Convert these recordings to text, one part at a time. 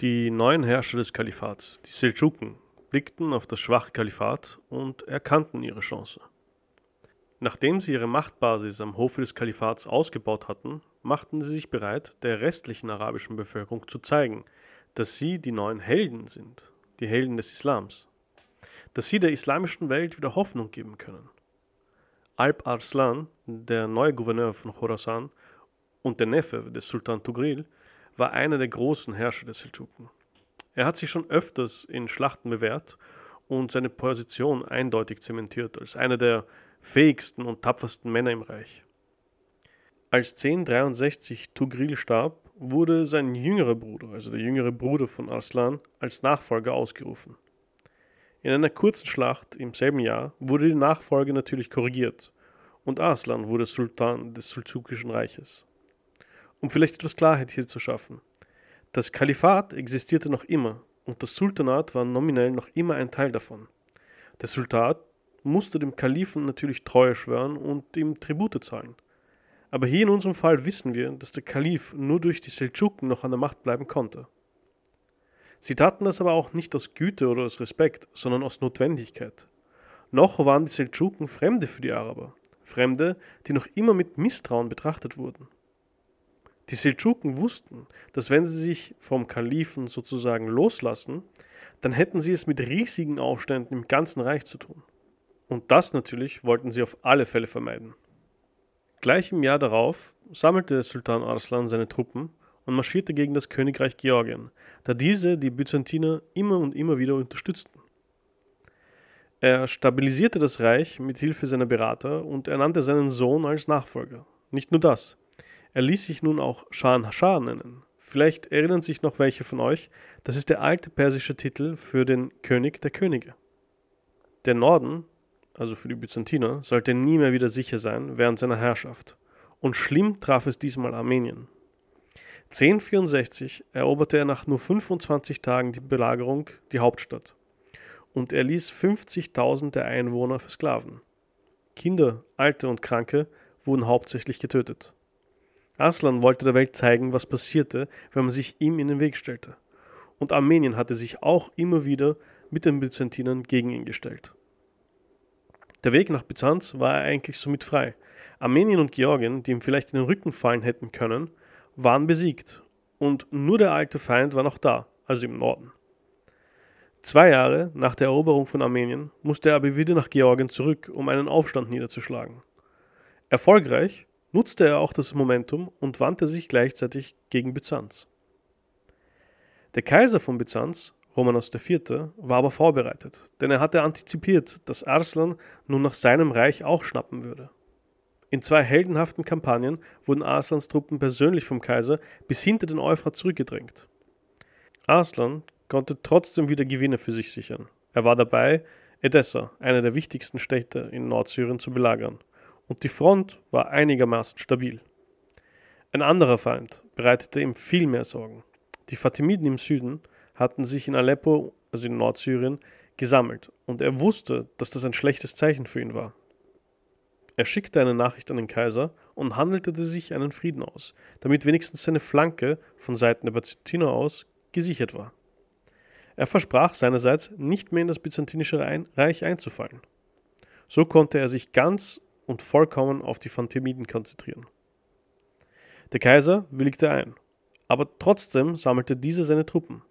Die neuen Herrscher des Kalifats, die Seldschuken, blickten auf das schwache Kalifat und erkannten ihre Chance. Nachdem sie ihre Machtbasis am Hofe des Kalifats ausgebaut hatten, machten sie sich bereit, der restlichen arabischen Bevölkerung zu zeigen, dass sie die neuen Helden sind, die Helden des Islams, dass sie der islamischen Welt wieder Hoffnung geben können. Alp Arslan, der neue Gouverneur von Khorasan und der Neffe des Sultan Tugril, war einer der großen Herrscher der Seldschuken. Er hat sich schon öfters in Schlachten bewährt und seine Position eindeutig zementiert als einer der fähigsten und tapfersten Männer im Reich. Als 1063 Tugril starb, wurde sein jüngerer Bruder, also der jüngere Bruder von Arslan, als Nachfolger ausgerufen. In einer kurzen Schlacht im selben Jahr wurde die Nachfolge natürlich korrigiert und Arslan wurde Sultan des Sulzukischen Reiches. Um vielleicht etwas Klarheit hier zu schaffen. Das Kalifat existierte noch immer und das Sultanat war nominell noch immer ein Teil davon. Der Sultan musste dem Kalifen natürlich Treue schwören und ihm Tribute zahlen. Aber hier in unserem Fall wissen wir, dass der Kalif nur durch die Seldschuken noch an der Macht bleiben konnte. Sie taten das aber auch nicht aus Güte oder aus Respekt, sondern aus Notwendigkeit. Noch waren die Seldschuken Fremde für die Araber, Fremde, die noch immer mit Misstrauen betrachtet wurden. Die Seldschuken wussten, dass wenn sie sich vom Kalifen sozusagen loslassen, dann hätten sie es mit riesigen Aufständen im ganzen Reich zu tun. Und das natürlich wollten sie auf alle Fälle vermeiden. Gleich im Jahr darauf sammelte Sultan Arslan seine Truppen und marschierte gegen das Königreich Georgien, da diese die Byzantiner immer und immer wieder unterstützten. Er stabilisierte das Reich mit Hilfe seiner Berater und ernannte seinen Sohn als Nachfolger. Nicht nur das, er ließ sich nun auch Shahan Shah nennen. Vielleicht erinnern sich noch welche von euch, das ist der alte persische Titel für den König der Könige. Der Norden also für die Byzantiner, sollte nie mehr wieder sicher sein während seiner Herrschaft. Und schlimm traf es diesmal Armenien. 1064 eroberte er nach nur 25 Tagen die Belagerung die Hauptstadt. Und er ließ 50.000 der Einwohner versklaven. Kinder, Alte und Kranke wurden hauptsächlich getötet. Arslan wollte der Welt zeigen, was passierte, wenn man sich ihm in den Weg stellte. Und Armenien hatte sich auch immer wieder mit den Byzantinern gegen ihn gestellt. Der Weg nach Byzanz war eigentlich somit frei. Armenien und Georgien, die ihm vielleicht in den Rücken fallen hätten können, waren besiegt. Und nur der alte Feind war noch da, also im Norden. Zwei Jahre nach der Eroberung von Armenien musste er aber wieder nach Georgien zurück, um einen Aufstand niederzuschlagen. Erfolgreich nutzte er auch das Momentum und wandte sich gleichzeitig gegen Byzanz. Der Kaiser von Byzanz Romanos IV., war aber vorbereitet, denn er hatte antizipiert, dass Arslan nun nach seinem Reich auch schnappen würde. In zwei heldenhaften Kampagnen wurden Arslans Truppen persönlich vom Kaiser bis hinter den Euphrat zurückgedrängt. Arslan konnte trotzdem wieder Gewinne für sich sichern. Er war dabei, Edessa, eine der wichtigsten Städte in Nordsyrien, zu belagern, und die Front war einigermaßen stabil. Ein anderer Feind bereitete ihm viel mehr Sorgen. Die Fatimiden im Süden hatten sich in Aleppo, also in Nordsyrien, gesammelt und er wusste, dass das ein schlechtes Zeichen für ihn war. Er schickte eine Nachricht an den Kaiser und handelte sich einen Frieden aus, damit wenigstens seine Flanke von Seiten der Byzantiner aus gesichert war. Er versprach seinerseits, nicht mehr in das byzantinische Reich einzufallen. So konnte er sich ganz und vollkommen auf die Phantemiden konzentrieren. Der Kaiser willigte ein, aber trotzdem sammelte dieser seine Truppen.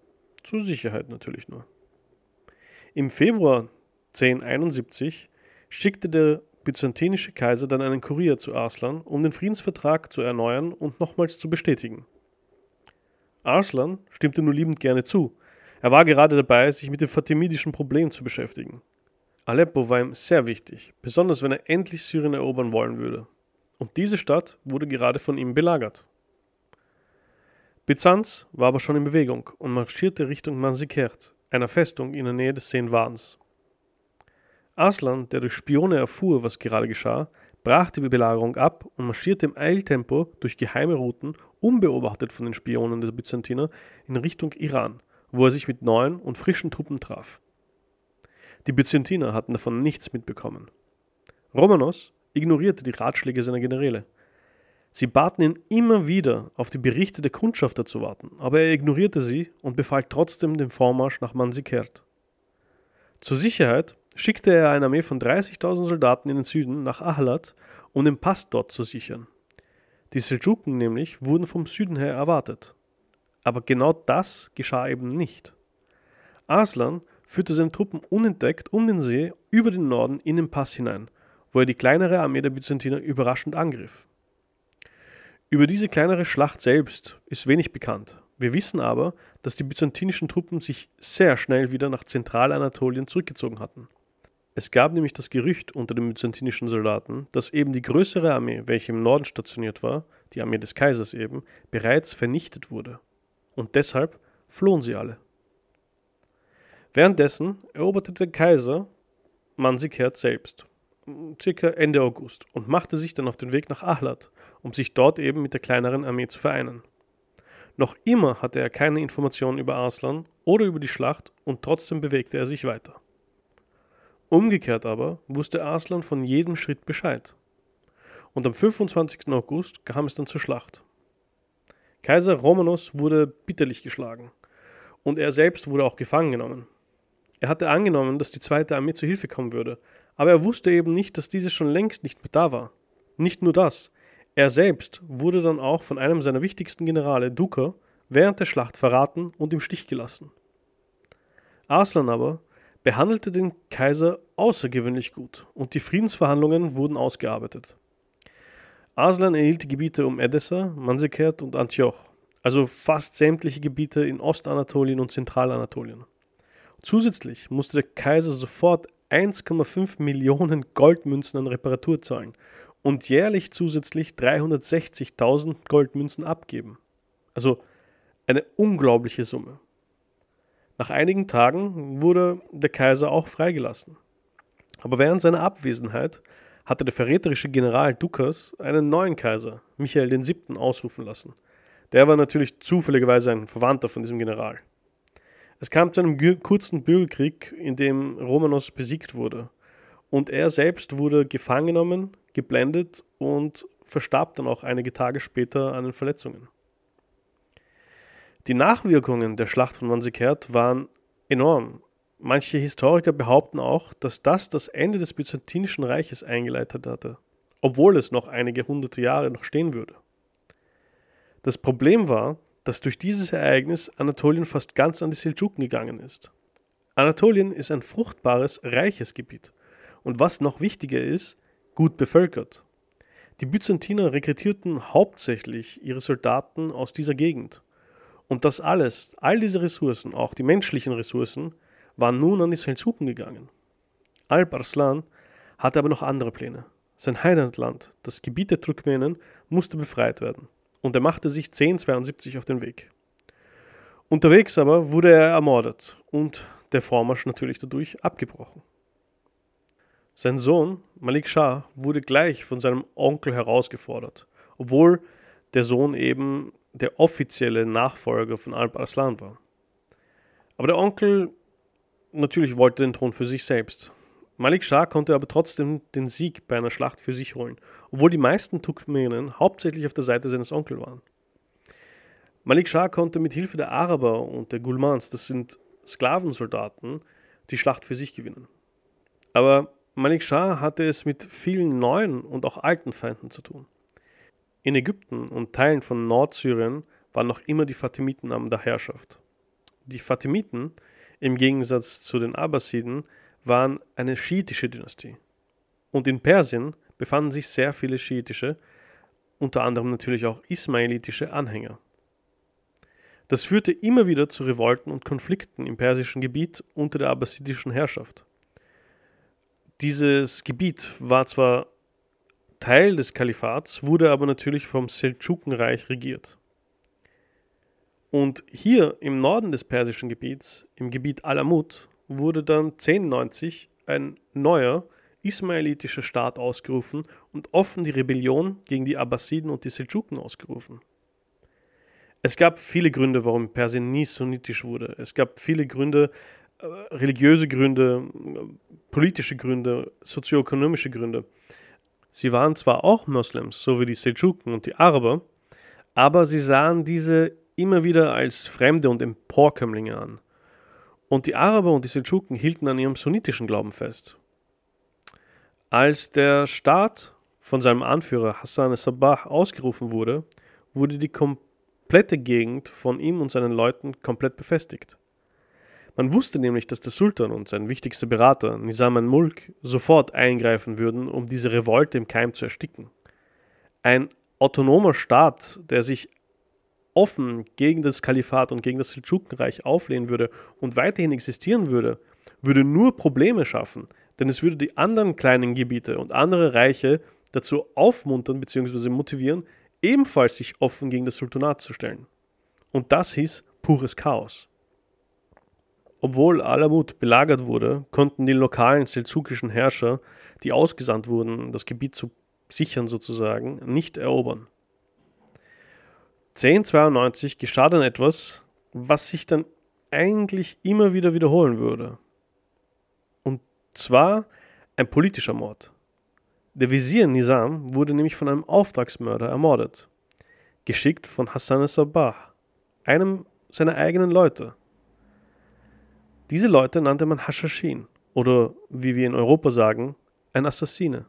Zur Sicherheit natürlich nur. Im Februar 1071 schickte der byzantinische Kaiser dann einen Kurier zu Arslan, um den Friedensvertrag zu erneuern und nochmals zu bestätigen. Arslan stimmte nur liebend gerne zu. Er war gerade dabei, sich mit dem fatimidischen Problem zu beschäftigen. Aleppo war ihm sehr wichtig, besonders wenn er endlich Syrien erobern wollen würde. Und diese Stadt wurde gerade von ihm belagert. Byzanz war aber schon in Bewegung und marschierte Richtung Manzikert, einer Festung in der Nähe des Seenwadens. Arslan, der durch Spione erfuhr, was gerade geschah, brach die Belagerung ab und marschierte im Eiltempo durch geheime Routen, unbeobachtet von den Spionen der Byzantiner, in Richtung Iran, wo er sich mit neuen und frischen Truppen traf. Die Byzantiner hatten davon nichts mitbekommen. Romanos ignorierte die Ratschläge seiner Generäle. Sie baten ihn immer wieder, auf die Berichte der Kundschafter zu warten, aber er ignorierte sie und befahl trotzdem den Vormarsch nach Mansikert. Zur Sicherheit schickte er eine Armee von 30.000 Soldaten in den Süden nach Ahlat, um den Pass dort zu sichern. Die Seldschuken nämlich wurden vom Süden her erwartet. Aber genau das geschah eben nicht. Arslan führte seine Truppen unentdeckt um den See über den Norden in den Pass hinein, wo er die kleinere Armee der Byzantiner überraschend angriff. Über diese kleinere Schlacht selbst ist wenig bekannt. Wir wissen aber, dass die byzantinischen Truppen sich sehr schnell wieder nach Zentralanatolien zurückgezogen hatten. Es gab nämlich das Gerücht unter den byzantinischen Soldaten, dass eben die größere Armee, welche im Norden stationiert war, die Armee des Kaisers eben, bereits vernichtet wurde. Und deshalb flohen sie alle. Währenddessen eroberte der Kaiser Mansikert selbst, circa Ende August, und machte sich dann auf den Weg nach Ahlat, um sich dort eben mit der kleineren Armee zu vereinen. Noch immer hatte er keine Informationen über Arslan oder über die Schlacht und trotzdem bewegte er sich weiter. Umgekehrt aber wusste Arslan von jedem Schritt Bescheid. Und am 25. August kam es dann zur Schlacht. Kaiser Romanos wurde bitterlich geschlagen und er selbst wurde auch gefangen genommen. Er hatte angenommen, dass die zweite Armee zu Hilfe kommen würde, aber er wusste eben nicht, dass diese schon längst nicht mehr da war. Nicht nur das, er selbst wurde dann auch von einem seiner wichtigsten Generale, Duker, während der Schlacht verraten und im Stich gelassen. Arslan aber behandelte den Kaiser außergewöhnlich gut und die Friedensverhandlungen wurden ausgearbeitet. Arslan erhielt die Gebiete um Edessa, Mansekert und Antioch, also fast sämtliche Gebiete in Ostanatolien und Zentralanatolien. Zusätzlich musste der Kaiser sofort 1,5 Millionen Goldmünzen an Reparatur zahlen und jährlich zusätzlich 360.000 Goldmünzen abgeben. Also eine unglaubliche Summe. Nach einigen Tagen wurde der Kaiser auch freigelassen. Aber während seiner Abwesenheit hatte der verräterische General Dukas einen neuen Kaiser, Michael VII., ausrufen lassen. Der war natürlich zufälligerweise ein Verwandter von diesem General. Es kam zu einem kurzen Bürgerkrieg, in dem Romanos besiegt wurde. Und er selbst wurde gefangen genommen, geblendet und verstarb dann auch einige Tage später an den Verletzungen. Die Nachwirkungen der Schlacht von Manzikert waren enorm. Manche Historiker behaupten auch, dass das das Ende des Byzantinischen Reiches eingeleitet hatte, obwohl es noch einige hunderte Jahre noch stehen würde. Das Problem war, dass durch dieses Ereignis Anatolien fast ganz an die Seldschuken gegangen ist. Anatolien ist ein fruchtbares, reiches Gebiet und was noch wichtiger ist, gut bevölkert. Die Byzantiner rekrutierten hauptsächlich ihre Soldaten aus dieser Gegend und das alles, all diese Ressourcen, auch die menschlichen Ressourcen, waren nun an die Seldschuken gegangen. Alp Arslan hatte aber noch andere Pläne. Sein Heimatland, das Gebiet der Turkmenen, musste befreit werden und er machte sich 1072 auf den Weg. Unterwegs aber wurde er ermordet und der Vormarsch natürlich dadurch abgebrochen. Sein Sohn Malik Shah wurde gleich von seinem Onkel herausgefordert, obwohl der Sohn eben der offizielle Nachfolger von Alp Arslan war. Aber der Onkel natürlich wollte den Thron für sich selbst. Malik Shah konnte aber trotzdem den Sieg bei einer Schlacht für sich holen, obwohl die meisten Turkmenen hauptsächlich auf der Seite seines Onkels waren. Malik Shah konnte mit Hilfe der Araber und der Gulmans, das sind Sklavensoldaten, die Schlacht für sich gewinnen. Aber Malik Shah hatte es mit vielen neuen und auch alten Feinden zu tun. In Ägypten und Teilen von Nordsyrien waren noch immer die Fatimiten an der Herrschaft. Die Fatimiten, im Gegensatz zu den Abbasiden, waren eine schiitische Dynastie. Und in Persien befanden sich sehr viele schiitische, unter anderem natürlich auch ismailitische Anhänger. Das führte immer wieder zu Revolten und Konflikten im persischen Gebiet unter der abbasidischen Herrschaft. Dieses Gebiet war zwar Teil des Kalifats, wurde aber natürlich vom Seldschukenreich regiert. Und hier im Norden des persischen Gebiets, im Gebiet Alamut, wurde dann 1090 ein neuer ismailitischer Staat ausgerufen und offen die Rebellion gegen die Abbasiden und die Seldschuken ausgerufen. Es gab viele Gründe, warum Persien nie sunnitisch wurde. Es gab viele Gründe, äh, religiöse Gründe, politische Gründe, sozioökonomische Gründe. Sie waren zwar auch Moslems, so wie die Seldschuken und die Araber, aber sie sahen diese immer wieder als Fremde und Emporkömmlinge an. Und die Araber und die Seldschuken hielten an ihrem sunnitischen Glauben fest. Als der Staat von seinem Anführer Hassan al-Sabah ausgerufen wurde, wurde die komplette Gegend von ihm und seinen Leuten komplett befestigt. Man wusste nämlich, dass der Sultan und sein wichtigster Berater, Nizam al-Mulk, sofort eingreifen würden, um diese Revolte im Keim zu ersticken. Ein autonomer Staat, der sich offen gegen das Kalifat und gegen das Seldschukenreich auflehnen würde und weiterhin existieren würde, würde nur Probleme schaffen, denn es würde die anderen kleinen Gebiete und andere Reiche dazu aufmuntern bzw. motivieren, ebenfalls sich offen gegen das Sultanat zu stellen. Und das hieß pures Chaos. Obwohl Alamut belagert wurde, konnten die lokalen seldsukischen Herrscher, die ausgesandt wurden, das Gebiet zu sichern sozusagen, nicht erobern. 1092 geschah dann etwas, was sich dann eigentlich immer wieder wiederholen würde. Und zwar ein politischer Mord. Der Visier Nizam wurde nämlich von einem Auftragsmörder ermordet, geschickt von Hassan al-Sabah, einem seiner eigenen Leute. Diese Leute nannte man Hashashin oder wie wir in Europa sagen, ein Assassine.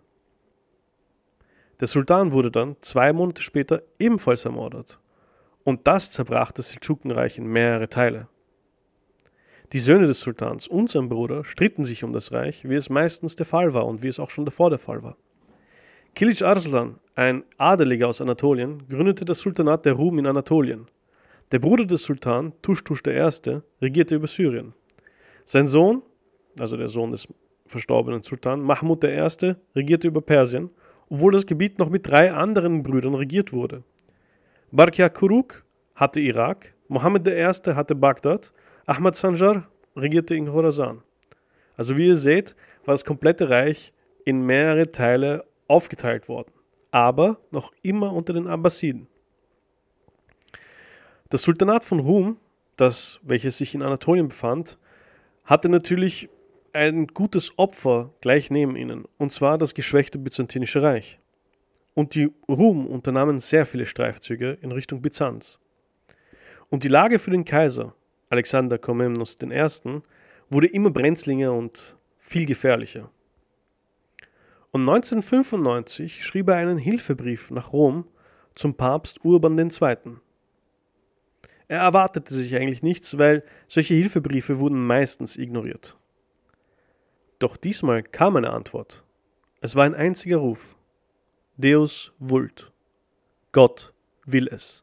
Der Sultan wurde dann zwei Monate später ebenfalls ermordet und das zerbrach das Seldschukenreich in mehrere Teile. Die Söhne des Sultans und sein Bruder stritten sich um das Reich, wie es meistens der Fall war und wie es auch schon davor der Fall war. Kilic Arslan, ein Adeliger aus Anatolien, gründete das Sultanat der Rum in Anatolien. Der Bruder des Sultan, Tushtush I., regierte über Syrien. Sein Sohn, also der Sohn des verstorbenen Sultan, Mahmud I., regierte über Persien, obwohl das Gebiet noch mit drei anderen Brüdern regiert wurde. Barkia Kuruk hatte Irak, Mohammed I. hatte Bagdad, Ahmad Sanjar regierte in Khorasan. Also wie ihr seht, war das komplette Reich in mehrere Teile aufgeteilt worden, aber noch immer unter den Abbasiden. Das Sultanat von Rum, das welches sich in Anatolien befand, hatte natürlich ein gutes Opfer gleich neben ihnen, und zwar das geschwächte Byzantinische Reich. Und die Rum unternahmen sehr viele Streifzüge in Richtung Byzanz. Und die Lage für den Kaiser, Alexander Komnenos I., wurde immer brenzliger und viel gefährlicher. Und 1995 schrieb er einen Hilfebrief nach Rom zum Papst Urban II. Er erwartete sich eigentlich nichts, weil solche Hilfebriefe wurden meistens ignoriert. Doch diesmal kam eine Antwort. Es war ein einziger Ruf. Deus vult. Gott will es.